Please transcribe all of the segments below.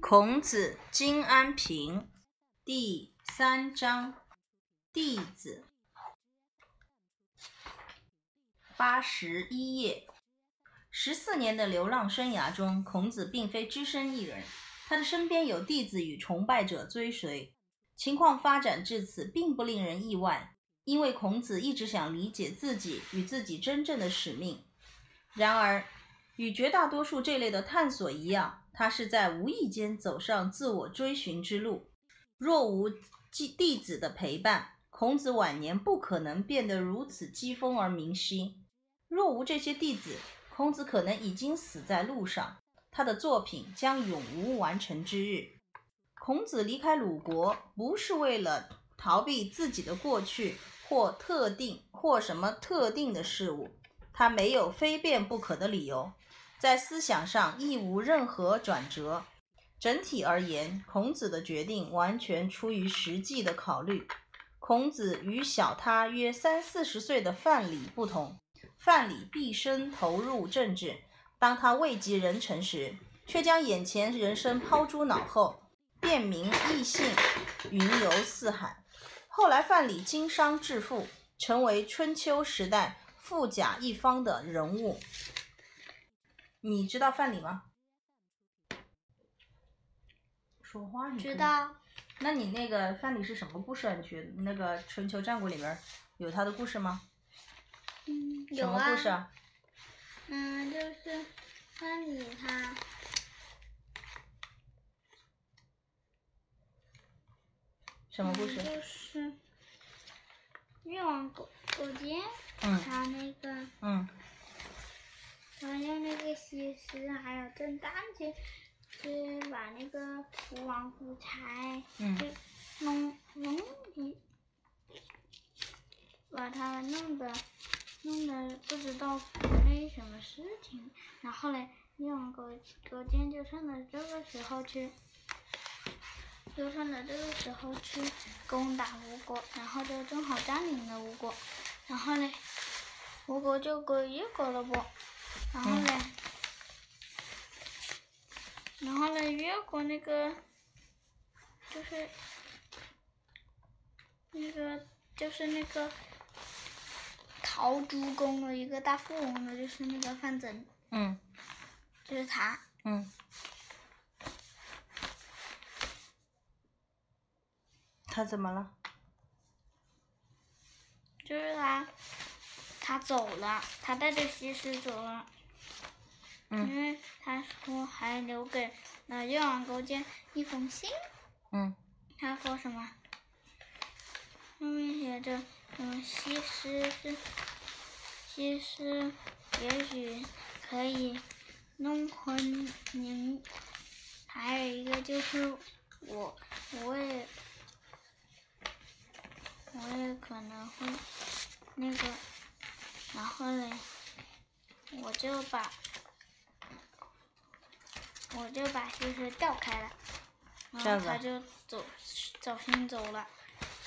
孔子金安平第三章弟子八十一页。十四年的流浪生涯中，孔子并非只身一人，他的身边有弟子与崇拜者追随。情况发展至此，并不令人意外，因为孔子一直想理解自己与自己真正的使命。然而，与绝大多数这类的探索一样，他是在无意间走上自我追寻之路。若无弟弟子的陪伴，孔子晚年不可能变得如此讥讽而明晰。若无这些弟子，孔子可能已经死在路上，他的作品将永无完成之日。孔子离开鲁国，不是为了逃避自己的过去或特定或什么特定的事物，他没有非变不可的理由。在思想上亦无任何转折。整体而言，孔子的决定完全出于实际的考虑。孔子与小他约三四十岁的范蠡不同，范蠡毕生投入政治，当他位极人臣时，却将眼前人生抛诸脑后，便民异姓，云游四海。后来，范蠡经商致富，成为春秋时代富甲一方的人物。你知道范蠡吗？说话你知。道，那你那个范蠡是什么故事啊？你觉得那个春秋战国里边有他的故事吗？嗯，什有啊，么故事啊？嗯，就是范蠡他，嗯什么故事？就是越王勾勾践，嗯他那个嗯他用那个西施还有郑旦去去把那个吴王夫差嗯。就弄弄一，把他弄的弄的不知道为什么事情，然后嘞，越王勾勾践就趁着这个时候去，就趁着这个时候去攻打吴国，然后就正好占领了吴国，然后嘞，吴国就归越国了不，然后嘞，然后嘞，越过那个就是那个就是那个陶朱公的一个大富翁的，就是那个范增，嗯就是他。嗯。他怎么了？就是他，他走了，他带着西施走了，嗯。因为他说还留给了越王勾践一封信，嗯。他说什么？上面写着，嗯，西施是，西施也许可以弄昏您，还有一个就是我，我也，我也可能会那个，然后嘞，我就把，我就把西施调开了，然后他就走走先走了，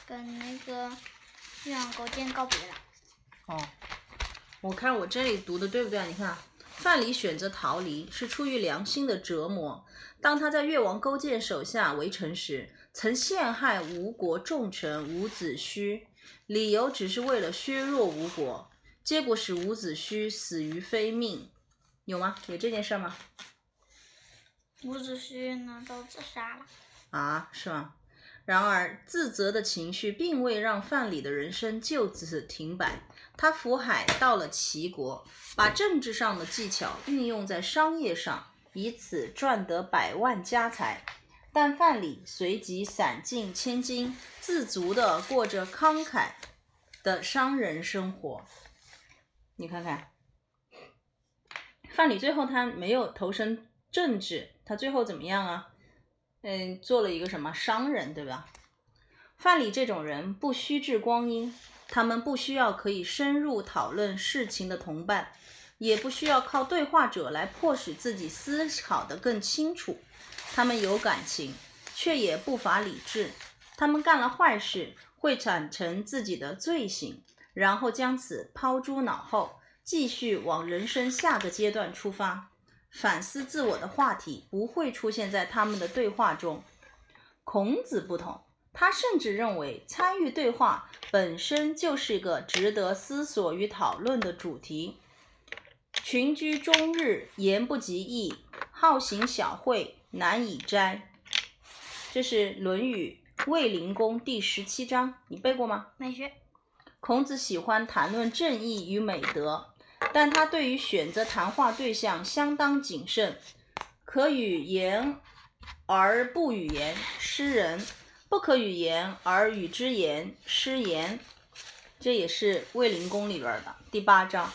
跟那个越王勾践告别了。哦，我看我这里读的对不对啊？你看啊，范蠡选择逃离是出于良心的折磨。当他在越王勾践手下围城时，曾陷害吴国重臣伍子胥，理由只是为了削弱吴国，结果使伍子胥死于非命。有吗？有这件事儿吗？伍子胥呢都自杀了。啊，是吗？然而，自责的情绪并未让范蠡的人生就此停摆。他浮海到了齐国，把政治上的技巧运用在商业上，以此赚得百万家财。但范蠡随即散尽千金，自足地过着慷慨的商人生活。你看看，范蠡最后他没有投身政治，他最后怎么样啊？嗯，做了一个什么商人，对吧？范蠡这种人不虚掷光阴，他们不需要可以深入讨论事情的同伴，也不需要靠对话者来迫使自己思考得更清楚。他们有感情，却也不乏理智。他们干了坏事，会产生自己的罪行，然后将此抛诸脑后，继续往人生下个阶段出发。反思自我的话题不会出现在他们的对话中。孔子不同，他甚至认为参与对话本身就是一个值得思索与讨论的主题。群居终日，言不及义；好行小惠，难以斋。这是《论语·卫灵公》第十七章，你背过吗？没学。孔子喜欢谈论正义与美德，但他对于选择谈话对象相当谨慎。可与言而不与言，失人；不可与言而与之言，失言。这也是《卫灵公》里边的第八章。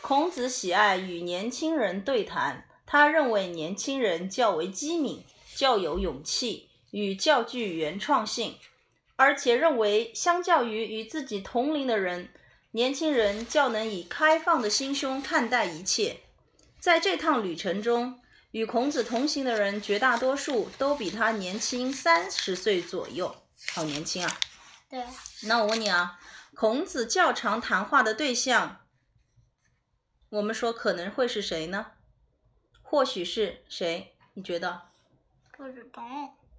孔子喜爱与年轻人对谈，他认为年轻人较为机敏，较有勇气，与较具原创性，而且认为相较于与自己同龄的人，年轻人较能以开放的心胸看待一切。在这趟旅程中，与孔子同行的人绝大多数都比他年轻三十岁左右，好年轻啊！对。那我问你啊，孔子较常谈话的对象，我们说可能会是谁呢？或许是谁？你觉得？不知道。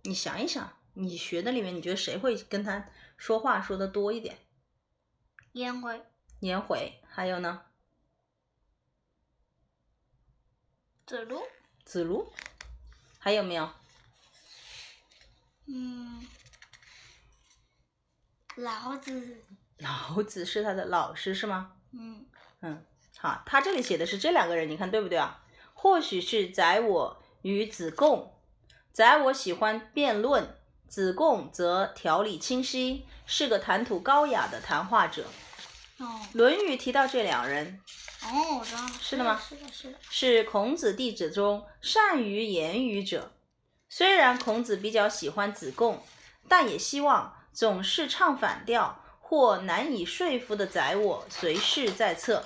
你想一想，你学的里面，你觉得谁会跟他说话说的多一点？颜回。颜回，还有呢？子路。子路，还有没有？嗯，老子。老子是他的老师是吗？嗯。嗯，好，他这里写的是这两个人，你看对不对啊？或许是宰我与子贡。宰我喜欢辩论，子贡则条理清晰，是个谈吐高雅的谈话者。哦。《论语》提到这两人，哦，我知道了。是的吗是的，是的。是孔子弟子中善于言语者。虽然孔子比较喜欢子贡，但也希望总是唱反调或难以说服的宰我随侍在侧。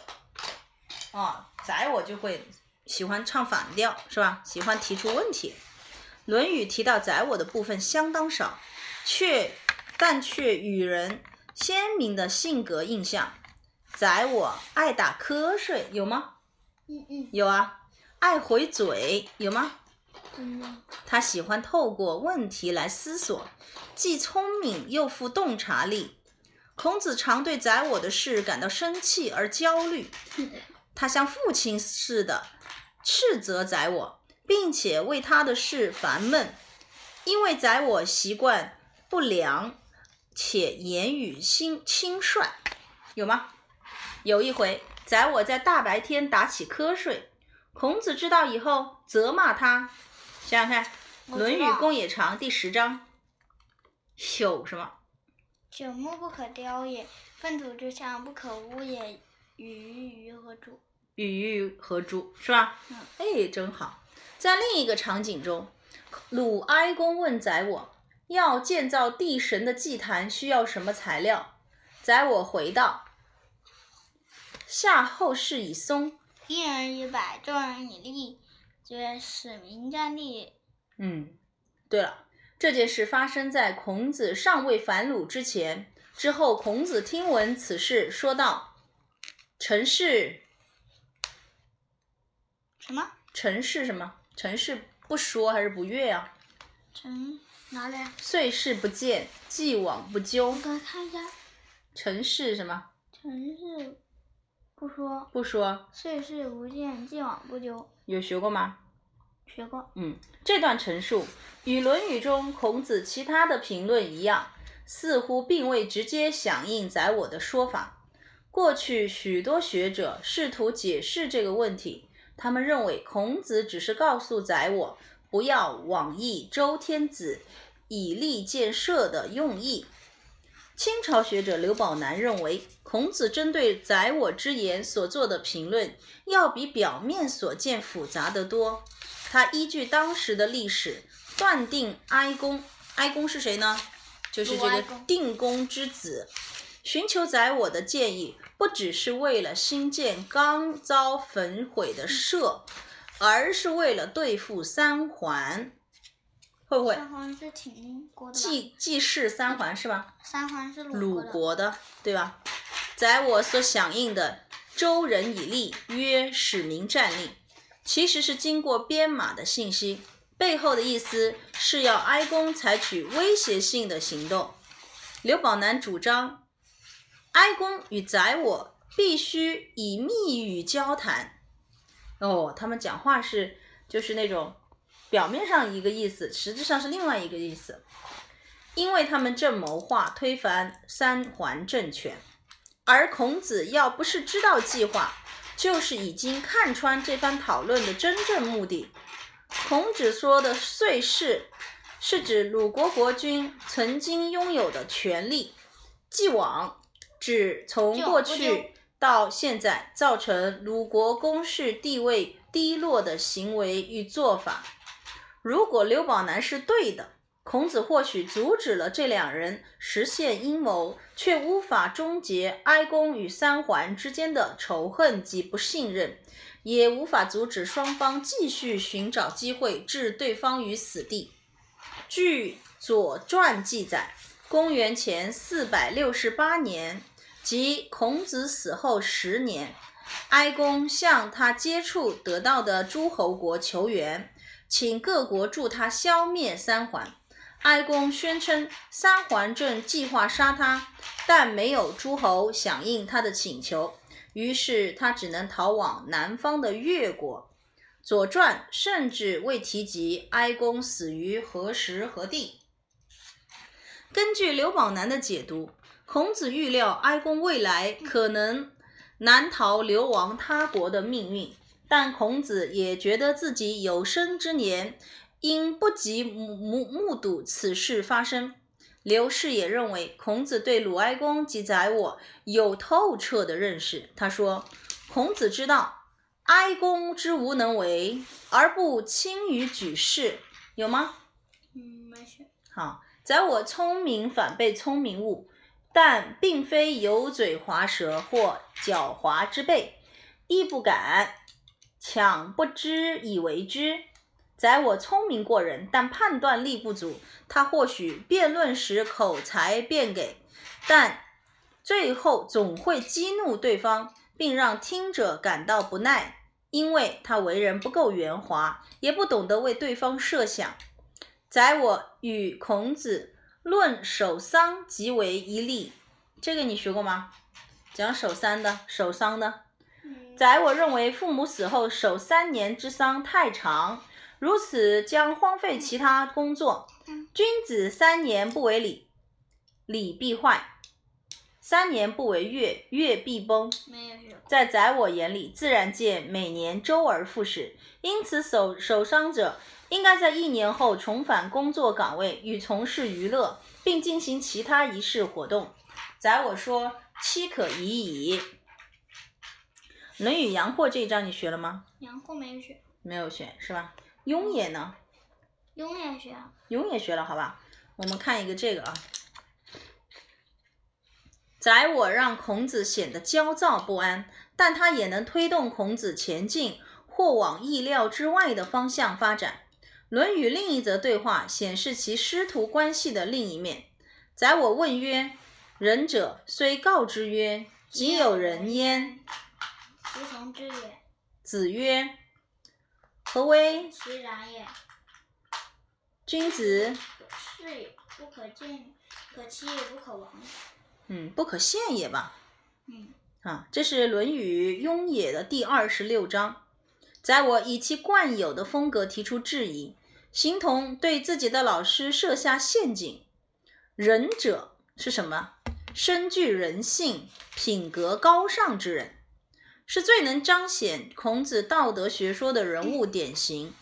啊，宰我就会喜欢唱反调，是吧？喜欢提出问题。《论语》提到宰我的部分相当少，却但却与人鲜明的性格印象。宰我爱打瞌睡，有吗？嗯嗯。有啊，爱回嘴有吗？嗯。他喜欢透过问题来思索，既聪明又富洞察力。孔子常对宰我的事感到生气而焦虑，他像父亲似的斥责宰我，并且为他的事烦闷，因为宰我习惯不良且言语轻轻率，有吗？有一回，宰我在大白天打起瞌睡，孔子知道以后责骂他。想想看，《论语公冶长》第十章，朽什么？朽木不可雕也，粪土之象不可污也，与鱼何诸？与鱼何诸？是吧？嗯。哎，真好。在另一个场景中，鲁哀公问宰我，要建造地神的祭坛需要什么材料？宰我回道：夏后氏以松。一人以柏，众人以栗，皆使民战立。嗯，对了，这件事发生在孔子尚未反鲁之前。之后，孔子听闻此事，说道：“臣是什么？臣是什么？臣是不说还是不悦啊？臣哪里啊？岁事不见，既往不咎我。看一下。臣是什么？臣是不说，不说，岁事不见，既往不咎。有学过吗？学过。嗯，这段陈述与《论语》中孔子其他的评论一样，似乎并未直接响应宰我的说法。过去许多学者试图解释这个问题，他们认为孔子只是告诉宰我不要妄议周天子以利建设的用意。清朝学者刘宝南认为，孔子针对宰我之言所做的评论，要比表面所见复杂得多。他依据当时的历史，断定哀公，哀公是谁呢？就是这个定公之子。寻求宰我的建议，不只是为了兴建刚遭焚毁的社，而是为了对付三环。会不会？三桓是秦国的既既是三桓是吧？三桓是鲁鲁国的。对吧？宰我所响应的“周人以利，曰使民战立”，其实是经过编码的信息，背后的意思是要哀公采取威胁性的行动。刘宝南主张，哀公与宰我必须以密语交谈。哦，他们讲话是就是那种表面上一个意思，实质上是另外一个意思，因为他们正谋划推翻三桓政权。而孔子要不是知道计划，就是已经看穿这番讨论的真正目的。孔子说的“遂氏”，是指鲁国国君曾经拥有的权利；“既往”指从过去到现在造成鲁国公室地位低落的行为与做法。如果刘宝南是对的。孔子或许阻止了这两人实现阴谋，却无法终结哀公与三桓之间的仇恨及不信任，也无法阻止双方继续寻找机会置对方于死地。据《左传》记载，公元前四百六十八年，即孔子死后十年，哀公向他接触得到的诸侯国求援，请各国助他消灭三桓。哀公宣称三桓正计划杀他，但没有诸侯响应他的请求，于是他只能逃往南方的越国。《左传》甚至未提及哀公死于何时何地。根据刘宝南的解读，孔子预料哀公未来可能难逃流亡他国的命运，但孔子也觉得自己有生之年。因不及目目目睹此事发生，刘氏也认为孔子对鲁哀公及宰我有透彻的认识。他说：“孔子知道哀公之无能为，而不轻于举事，有吗？”嗯，没事。好，宰我聪明反被聪明误，但并非油嘴滑舌或狡猾之辈，亦不敢强不知以为之。宰我聪明过人，但判断力不足。他或许辩论时口才辩给，但最后总会激怒对方，并让听者感到不耐，因为他为人不够圆滑，也不懂得为对方设想。宰我与孔子论守丧即为一例，这个你学过吗？讲守丧的，守丧的。宰我认为父母死后守三年之丧太长。如此将荒废其他工作。君子三年不为礼，礼必坏；三年不为乐，乐必崩。在宰我眼里，自然界每年周而复始，因此守守丧者应该在一年后重返工作岗位，与从事娱乐，并进行其他仪式活动。宰我说：“妻可已矣。”《论语·阳货》这一章你学了吗？阳货没有学。没有学是吧？雍也呢？雍也学。雍也学了，好吧？我们看一个这个啊。宰我让孔子显得焦躁不安，但他也能推动孔子前进或往意料之外的方向发展。《论语》另一则对话显示其师徒关系的另一面。宰我问曰：“仁者虽告之曰：‘己有仁焉’，其从之也。”子曰。何为其然也？君子是也，不可见，可欺也不可亡。嗯，不可陷也吧。嗯。啊，这是《论语·雍也》的第二十六章。在我以其惯有的风格提出质疑，形同对自己的老师设下陷阱。仁者是什么？深具人性、品格高尚之人。是最能彰显孔子道德学说的人物典型。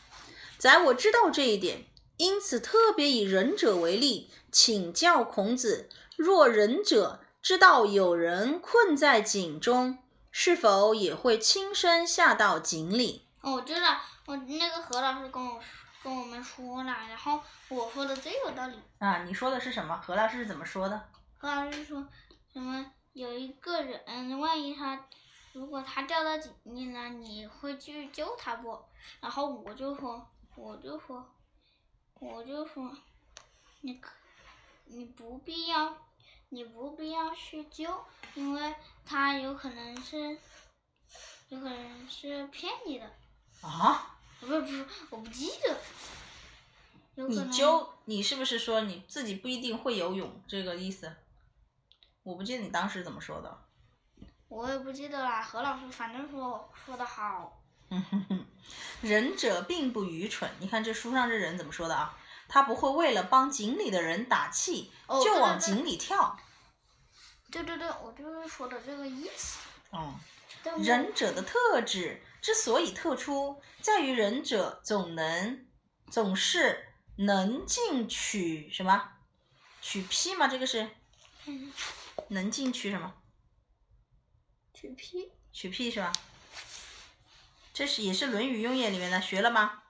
宰我知道这一点，因此特别以仁者为例，请教孔子：若仁者知道有人困在井中，是否也会亲身下到井里？哦，我知道，我那个何老师跟我说跟我们说了，然后我说的最有道理。啊，你说的是什么？何老师是怎么说的？何老师说什么？有一个人，万一他。如果他掉到井里了，你会去救他不？然后我就说，我就说，我就说，你可，你不必要，你不必要去救，因为他有可能是，有可能是骗你的。啊？不是不是，我不记得。你能就你是不是说你自己不一定会游泳这个意思？我不记得你当时怎么说的。我也不记得啦。何老师反正说说的好。嗯哼哼，仁者并不愚蠢。你看这书上这人怎么说的啊？他不会为了帮井里的人打气，哦就往井里跳。对对对，我就是说的这个意思。哦，但我仁者的特质之所以特殊，在于仁者总能总是能进取什么？取批吗？这个是嗯能进取什么？取批。取屁是吧？这是也是《论语用业》里面的，学了吗？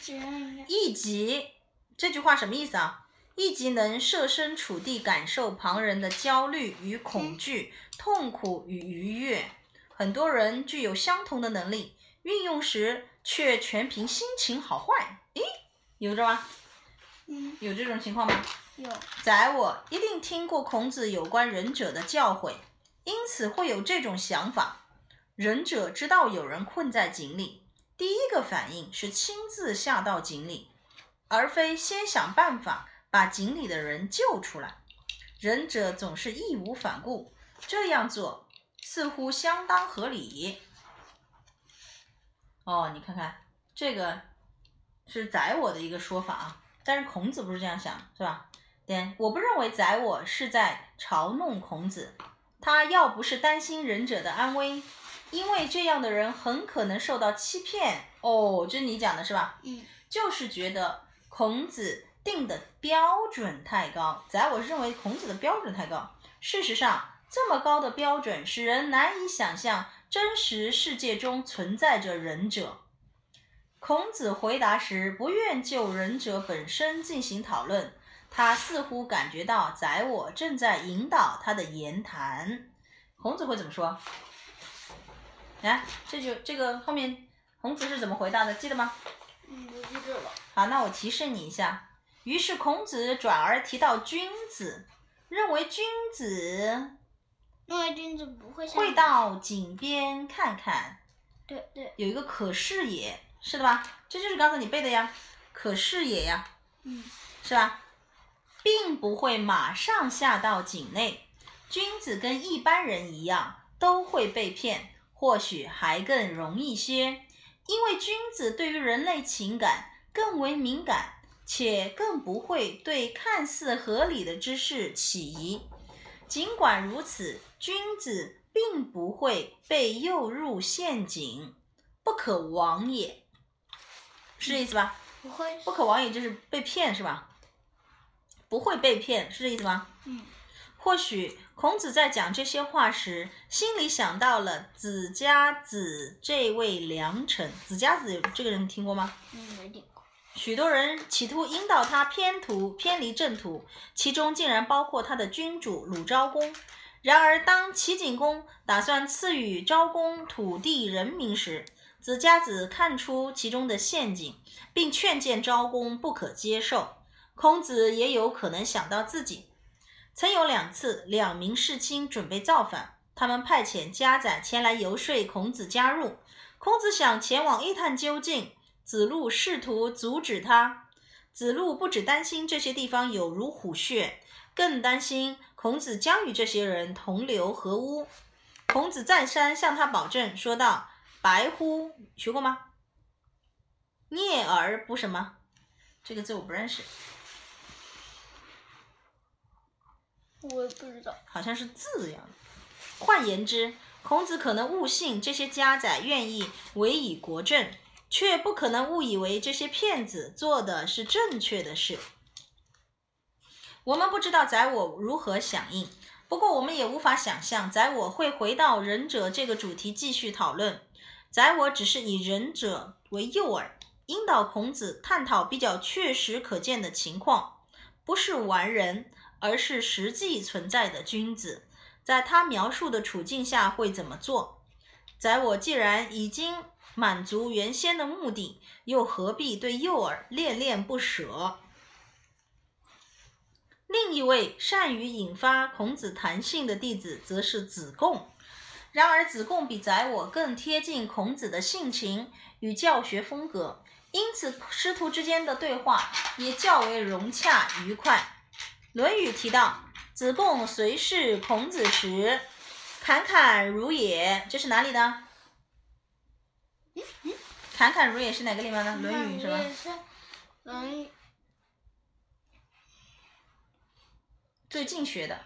这样应该。一级这句话什么意思啊？一级能设身处地感受旁人的焦虑与恐惧、痛苦与愉悦。很多人具有相同的能力，运用时却全凭心情好坏。诶，有着吗？嗯，有这种情况吗？有。宰我一定听过孔子有关仁者的教诲，因此会有这种想法。仁者知道有人困在井里，第一个反应是亲自下到井里，而非先想办法把井里的人救出来。仁者总是义无反顾，这样做似乎相当合理。哦，你看看这个是宰我的一个说法啊，但是孔子不是这样想，是吧？对，我不认为宰我是在嘲弄孔子，他要不是担心仁者的安危，因为这样的人很可能受到欺骗。哦，这是你讲的是吧？嗯。就是觉得孔子定的标准太高，宰我是认为孔子的标准太高。事实上，这么高的标准使人难以想象真实世界中存在着仁者。孔子回答时不愿就仁者本身进行讨论，他似乎感觉到宰我正在引导他的言谈。孔子会怎么说？来，这就这个后面孔子是怎么回答的？记得吗？嗯，不记得了。好，那我提示你一下。于是孔子转而提到君子，认为君子因为君子不会像会到井边看看，对对，有一个可视野，是的吧？这就是刚才你背的呀，可视野呀，嗯，是吧？并不会马上下到井内。君子跟一般人一样，都会被骗，或许还更容易些，因为君子对于人类情感更为敏感，且更不会对看似合理的之事起疑。尽管如此，君子并不会被诱入陷阱，不可往也，是这意思吧？不会。不可往也就是被骗是吧？不会被骗是这意思吗？嗯，或许孔子在讲这些话时，心里想到了子家子这位良臣。子家子这个人听过吗？嗯，没听过。许多人企图引导他偏途、偏离正途，其中竟然包括他的君主鲁昭公。然而，当齐景公打算赐予昭公土地、人民时，子家子看出其中的陷阱，并劝谏昭公不可接受。孔子也有可能想到自己曾有两次，两名世卿准备造反，他们派遣家宰前来游说孔子加入。孔子想前往一探究竟。子路试图阻止他。子路不只担心这些地方有如虎穴，更担心孔子将与这些人同流合污。孔子再三向他保证，说道：“白乎？学过吗？聂而不什么？这个字我不认识，我也不知道。好像是字一样的。换言之，孔子可能误信这些家宰愿意委以国政。”却不可能误以为这些骗子做的是正确的事。我们不知道宰我如何响应，不过我们也无法想象宰我会回到仁者这个主题继续讨论。宰我只是以仁者为诱饵，引导孔子探讨比较确实可见的情况，不是完人，而是实际存在的君子，在他描述的处境下会怎么做。宰我既然已经。满足原先的目的，又何必对诱饵恋恋不舍？另一位善于引发孔子谈性的弟子，则是子贡。然而，子贡比宰我更贴近孔子的性情与教学风格，因此师徒之间的对话也较为融洽愉快。《论语》提到，子贡随侍孔子时，侃侃如也。这是哪里的？侃侃如也是哪个地方的？《论语》是吧？《论语》最近学的。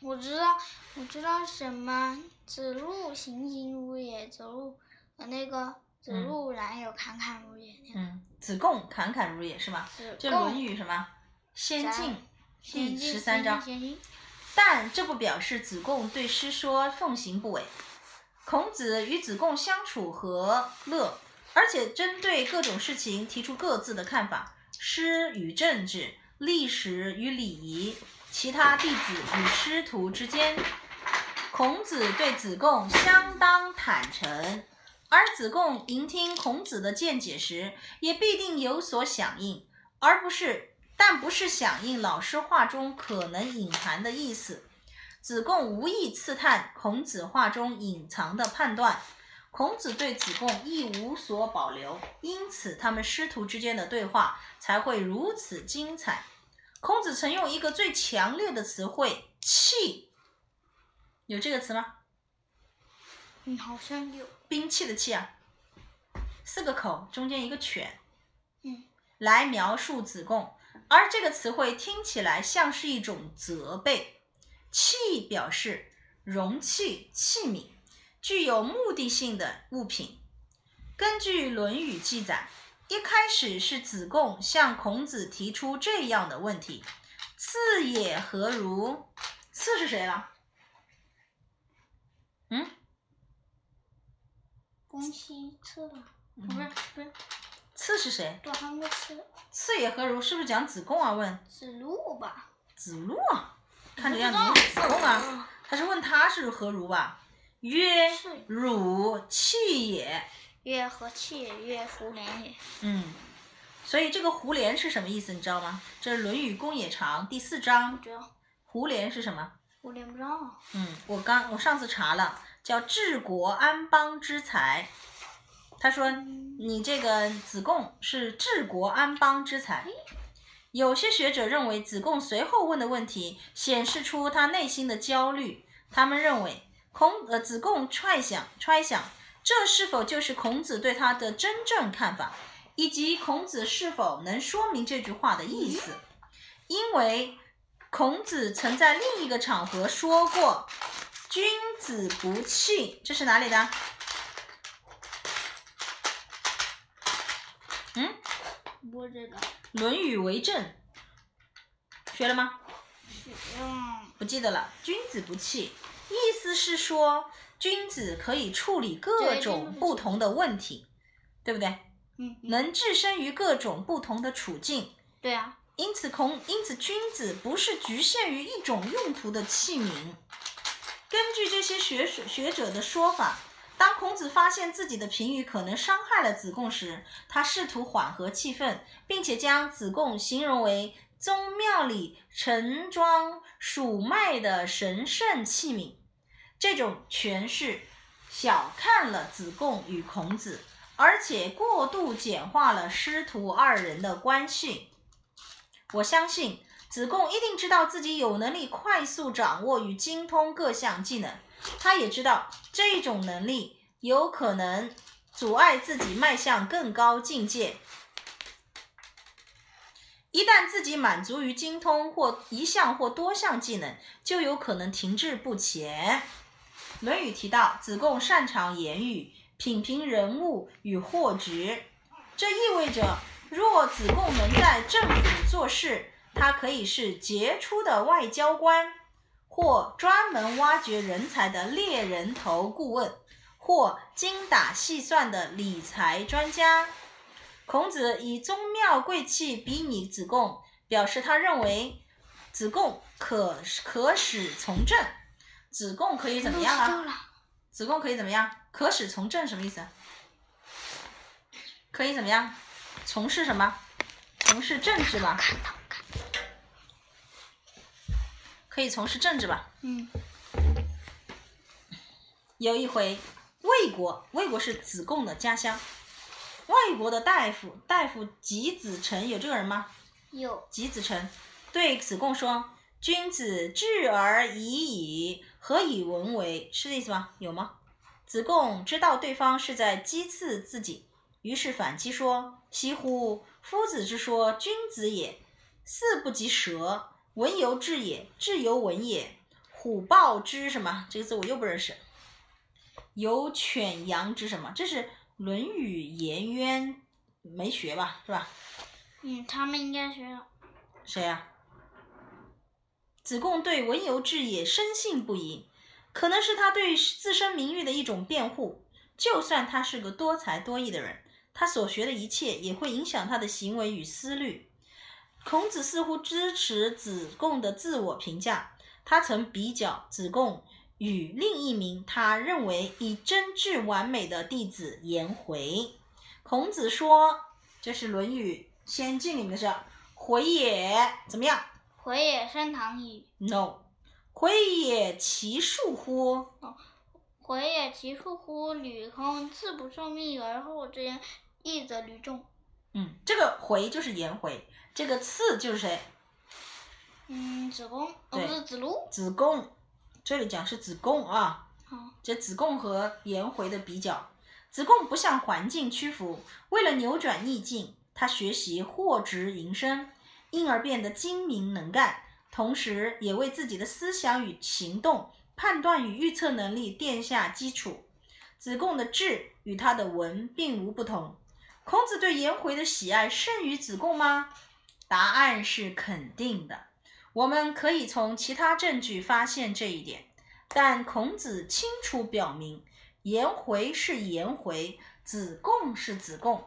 我知道，我知道什么？子路行行如也，子路呃那个子路然有侃侃如也那个。嗯，子贡侃侃如也是吗？子这《论语》什么？先进第十三章。先进但这不表示子贡对师说奉行不违。孔子与子贡相处和乐，而且针对各种事情提出各自的看法。诗与政治，历史与礼仪，其他弟子与师徒之间，孔子对子贡相当坦诚，而子贡聆听孔子的见解时，也必定有所响应，而不是，但不是响应老师话中可能隐含的意思。子贡无意刺探孔子话中隐藏的判断，孔子对子贡亦无所保留，因此他们师徒之间的对话才会如此精彩。孔子曾用一个最强烈的词汇“气”，有这个词吗？嗯，好像有。兵器的器啊，四个口中间一个犬，嗯，来描述子贡，而这个词汇听起来像是一种责备。器表示容器、器皿，具有目的性的物品。根据《论语》记载，一开始是子贡向孔子提出这样的问题：“次也何如？”次是谁了？嗯，公西次了，嗯不是不是，次是谁？对，还没次次也何如？是不是讲子贡啊？问子路吧？子路啊，看这样子子贡啊，他是问他是何如吧？曰汝气也。曰和气也，曰胡连也。嗯，所以这个胡连是什么意思？你知道吗？这是《论语公冶长》第四章不，知道，胡连是什么？胡连不知道。嗯，我刚我上次查了，叫治国安邦之才。他说你这个子贡是治国安邦之才。有些学者认为子贡随后问的问题显示出他内心的焦虑，他们认为孔呃子贡揣想揣想这是否就是孔子对他的真正看法，以及孔子是否能说明这句话的意思，因为孔子曾在另一个场合说过“君子不器”，这是哪里的？嗯，不知道。《论语为政》学了吗？嗯，不记得了。君子不器，意思是说君子可以处理各种不同的问题，对不对？嗯，嗯能置身于各种不同的处境。对啊，因此孔，因此君子不是局限于一种用途的器皿。根据这些学者学者的说法，当孔子发现自己的评语可能伤害了子贡时，他试图缓和气氛，并且将子贡形容为宗庙里盛装属麦的神圣器皿。这种诠释小看了子贡与孔子，而且过度简化了师徒二人的关系。我相信子贡一定知道自己有能力快速掌握与精通各项技能，他也知道这种能力有可能阻碍自己迈向更高境界。一旦自己满足于精通或一项或多项技能，就有可能停滞不前。《论语》提到，子贡擅长言语，品评人物与货值，这意味着，若子贡能在政府做事，他可以是杰出的外交官，或专门挖掘人才的猎人头顾问，或精打细算的理财专家。孔子以宗庙贵气比拟子贡，表示他认为子贡可可使从政。子贡可以怎么样啊？子贡可以怎么样？可使从政什么意思？可以怎么样？从事什么？从事政治吧？看到看到。可以从事政治吧？嗯，有一回，魏国，魏国是子贡的家乡。魏国的大夫，大夫吉子成，有这个人吗？有。吉子成对子贡说：“君子智而已矣，何以文为？”是这意思吗？有吗？子贡知道对方是在讥刺自己，于是反击说：“惜乎！夫子之说君子也，驷不及蛇，文犹智也，智犹文也。虎豹之什么？这个字我又不认识。有犬羊之什么？这是《论语颜渊》，没学吧？是吧？嗯，他们应该学了。谁呀？子贡对“文由志也”深信不疑。可能是他对自身名誉的一种辩护。就算他是个多才多艺的人，他所学的一切也会影响他的行为与思虑。孔子似乎支持子贡的自我评价。他曾比较子贡与另一名他认为以真挚完美的弟子颜回。孔子说：“这是《论语先进》里面的事。回也怎么样？回也升堂矣。No。”回也其恕乎？回也其恕乎？履空，自不受命而后之言，亦则履众。嗯，这个回就是颜回，这个次就是谁？嗯，子贡，哦不是子路。子贡，这里讲是子贡啊。好。这子贡和颜回的比较，子贡不向环境屈服，为了扭转逆境，他学习货直营生，因而变得精明能干。同时，也为自己的思想与行动、判断与预测能力奠下基础。子贡的智与他的文并无不同。孔子对颜回的喜爱胜于子贡吗？答案是肯定的。我们可以从其他证据发现这一点。但孔子清楚表明，颜回是颜回，子贡是子贡。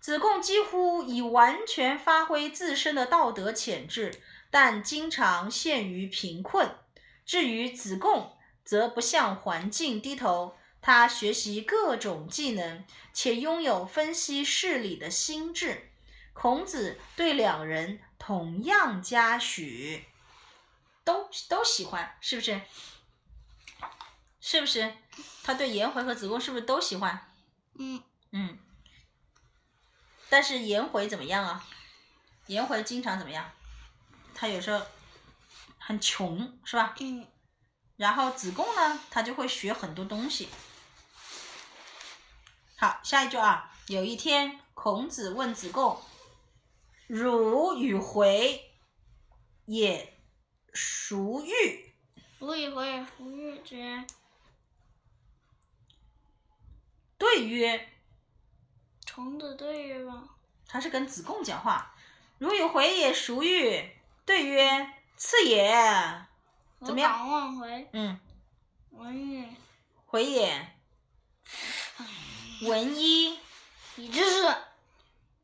子贡几乎已完全发挥自身的道德潜质。但经常陷于贫困。至于子贡，则不向环境低头，他学习各种技能，且拥有分析事理的心智。孔子对两人同样嘉许，都都喜欢，是不是？是不是？他对颜回和子贡是不是都喜欢？嗯嗯。但是颜回怎么样啊？颜回经常怎么样？他有时候很穷，是吧？嗯。然后子贡呢，他就会学很多东西。好，下一句啊，有一天，孔子问子贡：“汝与回也孰欲？”汝与回也孰欲？之对曰：“孔子对曰吧。”他是跟子贡讲话：“如与回也孰欲？”对曰：“次也。”怎么样？问回。嗯。文也。回也。文一。以知是。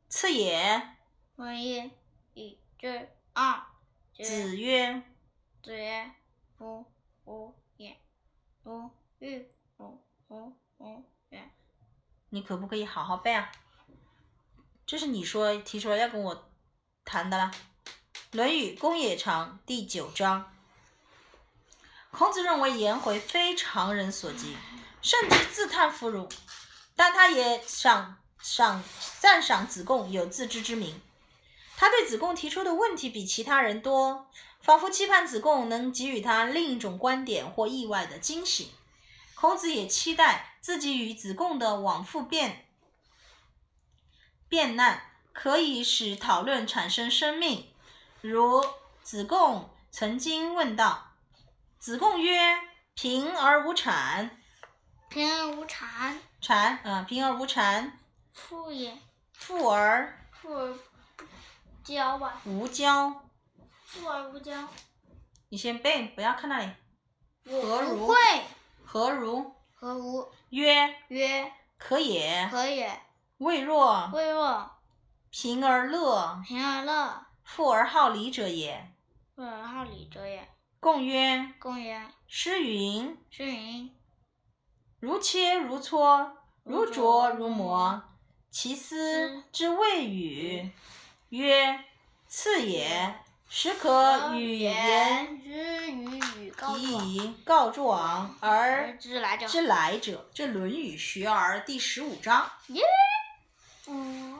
次也。文一。以知二。子曰。子曰：“夫吾也。吾欲吾吾吾也。”你可不可以好好背啊？这是你说提出来要跟我谈的啦。《论语公冶长》第九章，孔子认为颜回非常人所及，甚至自叹弗如，但他也赏赏赞赏子贡有自知之明。他对子贡提出的问题比其他人多，仿佛期盼子贡能给予他另一种观点或意外的惊喜。孔子也期待自己与子贡的往复辩辩难，可以使讨论产生生命。如子贡曾经问道：“子贡曰：‘贫而无谄。’贫而无谄。谄，嗯，贫而无谄。富也。富而。富而不骄吧。无骄。富而无骄。你先背，不要看那里。何如？会。何如？何如？曰。曰。可也。可也。未若。未若。贫而乐。贫而乐。富而好礼者也。富而好礼者也。共曰。共曰。诗云。诗云。如切如磋，如琢如磨，其斯之谓与？曰：次也。始可与言以告状而而知来者。知来者。这《论语·学而》第十五章。嗯，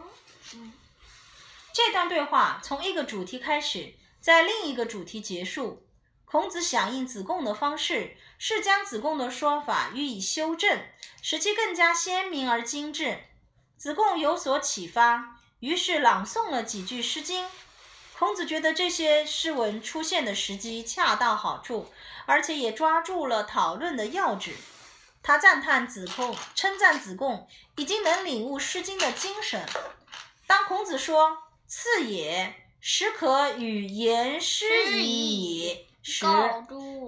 这段对话从一个主题开始，在另一个主题结束。孔子响应子贡的方式是将子贡的说法予以修正，使其更加鲜明而精致。子贡有所启发，于是朗诵了几句《诗经》。孔子觉得这些诗文出现的时机恰到好处，而且也抓住了讨论的要旨。他赞叹子贡，称赞子贡已经能领悟《诗经》的精神。当孔子说“次也，始可与言诗已矣”时。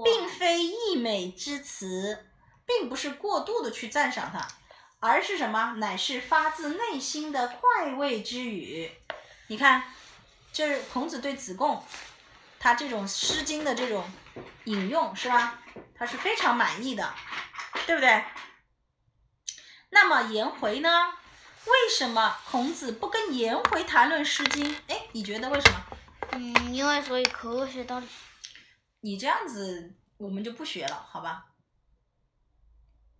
并非溢美之词，并不是过度的去赞赏他，而是什么？乃是发自内心的快慰之语。你看，这是孔子对子贡，他这种《诗经》的这种引用是吧？他是非常满意的，对不对？那么颜回呢？为什么孔子不跟颜回谈论《诗经》？哎，你觉得为什么？嗯，因为所以科学道理。你这样子，我们就不学了，好吧？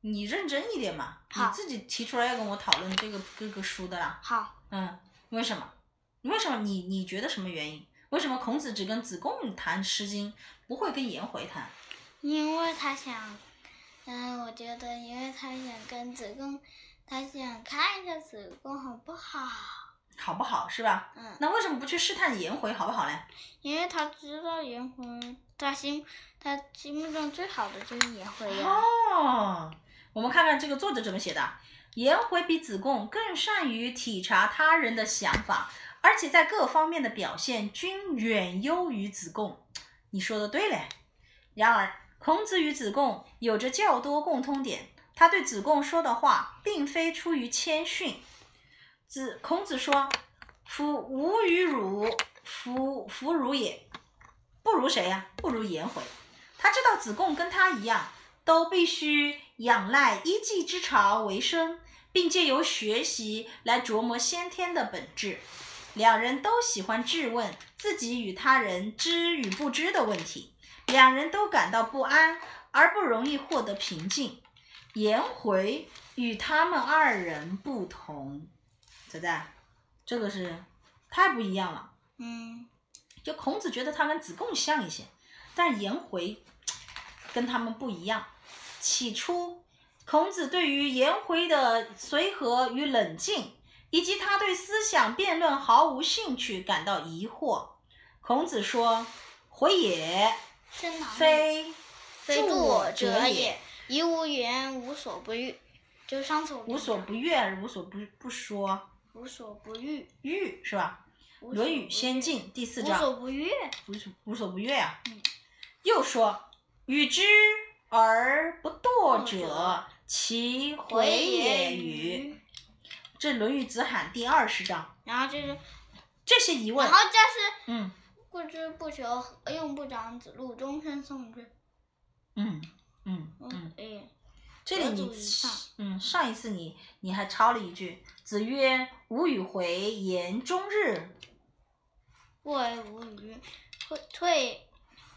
你认真一点嘛，你自己提出来要跟我讨论这个这个书的啦。好，嗯，为什么？为什么你你觉得什么原因？为什么孔子只跟子贡谈《诗经》，不会跟颜回谈？因为他想，嗯，我觉得因为他想跟子贡，他想看一下子贡好不好。好不好是吧？嗯，那为什么不去试探颜回好不好嘞？因为他知道颜回，他心他心目中最好的就是颜回呀。哦，我们看看这个作者怎么写的。颜回比子贡更善于体察他人的想法，而且在各方面的表现均远优于子贡。你说的对嘞。然而，孔子与子贡有着较多共通点。他对子贡说的话，并非出于谦逊。子孔子说：“夫吾与汝，夫弗如也。”不如谁呀、不如颜回。他知道子贡跟他一样，都必须仰赖一技之长为生，并借由学习来琢磨先天的本质。两人都喜欢质问自己与他人知与不知的问题，两人都感到不安，而不容易获得平静。颜回与他们二人不同，仔仔，这个是太不一样了。嗯，就孔子觉得他跟子贡像一些，但颜回跟他们不一样。起初，孔子对于颜回的随和与冷静，以及他对思想辩论毫无兴趣感到疑惑。孔子说：“回也，非非助助我我者也以无言，无所不欲。就上次我跟无所不悦，无所不不说，无所不欲，欲是吧？”《论语先进》第四章无。所不悦。无所无所不悦啊。嗯又说：“与之而不惰者，其回也与？”。这《论语子罕》第二十章，然后就是，这些疑问然，后这是嗯不知不求，用不长子路，终身诵之。嗯嗯嗯这里你嗯上一次你你还抄了一句：“子曰：吾与回言终日。不为无余，退退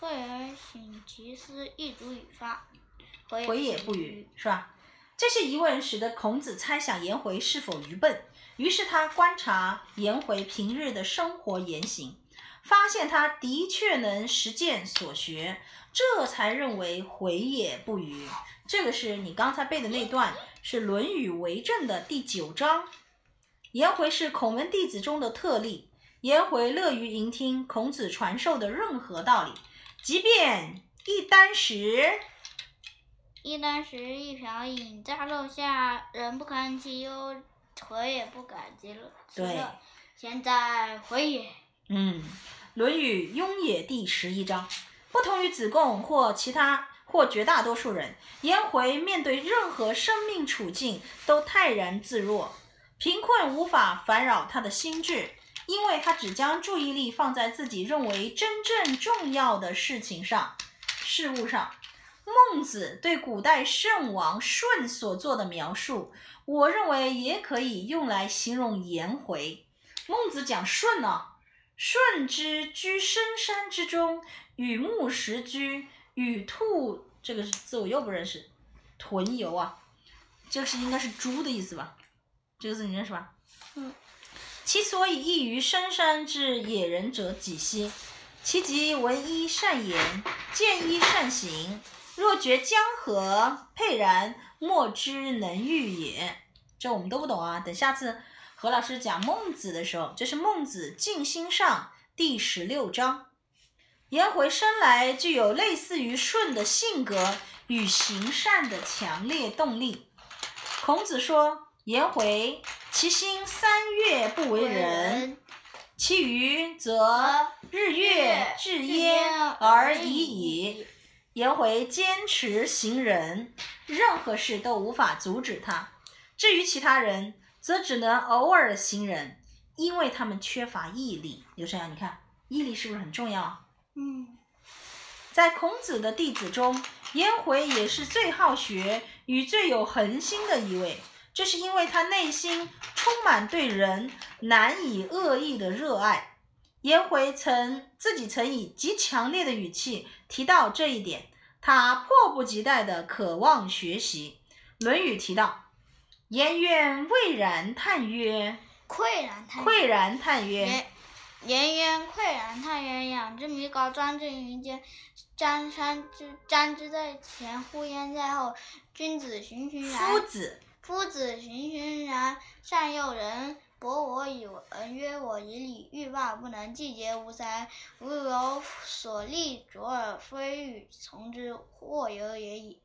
退而省其思，一足以发。回回也不语，是吧？这些疑问使得孔子猜想颜回是否愚笨，于是他观察颜回平日的生活言行，发现他的确能实践所学，这才认为回也不愚。这个是你刚才背的那段，是《论语为政》的第九章。颜回是孔门弟子中的特例，颜回乐于聆听孔子传授的任何道理，即便一箪食。一箪食，一瓢饮，在陋下，人不堪其忧，回也不改其乐。对现在回也。嗯，《论语雍也》第十一章，不同于子贡或其他或绝大多数人，颜回面对任何生命处境都泰然自若，贫困无法烦扰他的心智，因为他只将注意力放在自己认为真正重要的事情上、事物上。孟子对古代圣王舜所做的描述，我认为也可以用来形容颜回。孟子讲舜呢、舜之居深山之中，与木石居，与兔这个字我又不认识，豚游啊，这个是应该是猪的意思吧？这个字你认识吧？嗯。其所以异于深山之野人者几兮？其即闻一善言，见一善行。若觉江河沛然，莫之能御也。这我们都不懂啊。等下次何老师讲孟子的时候，这是孟子尽心上第十六章。颜回生来具有类似于舜的性格与行善的强烈动力。孔子说：“颜回其心三月不为人，其余则日月至焉而已矣。”颜回坚持行仁，任何事都无法阻止他。至于其他人，则只能偶尔行人，因为他们缺乏毅力。刘晨阳，你看，毅力是不是很重要？嗯，在孔子的弟子中，颜回也是最好学与最有恒心的一位。这是因为他内心充满对人难以恶意的热爱。颜回曾自己曾以极强烈的语气提到这一点，他迫不及待的渴望学习。《论语》提到：“颜渊喟然叹曰：‘喟然叹喟然叹曰。’”颜渊喟然叹曰：“仰之弥高，张之云间，瞻山之瞻之在前，呼焉在后。君子循循然。”夫子。夫子循循然，善诱人。博我以文，曰我以礼。欲罢不能，季节无才。吾有所立，卓尔非欲从之，或有也已。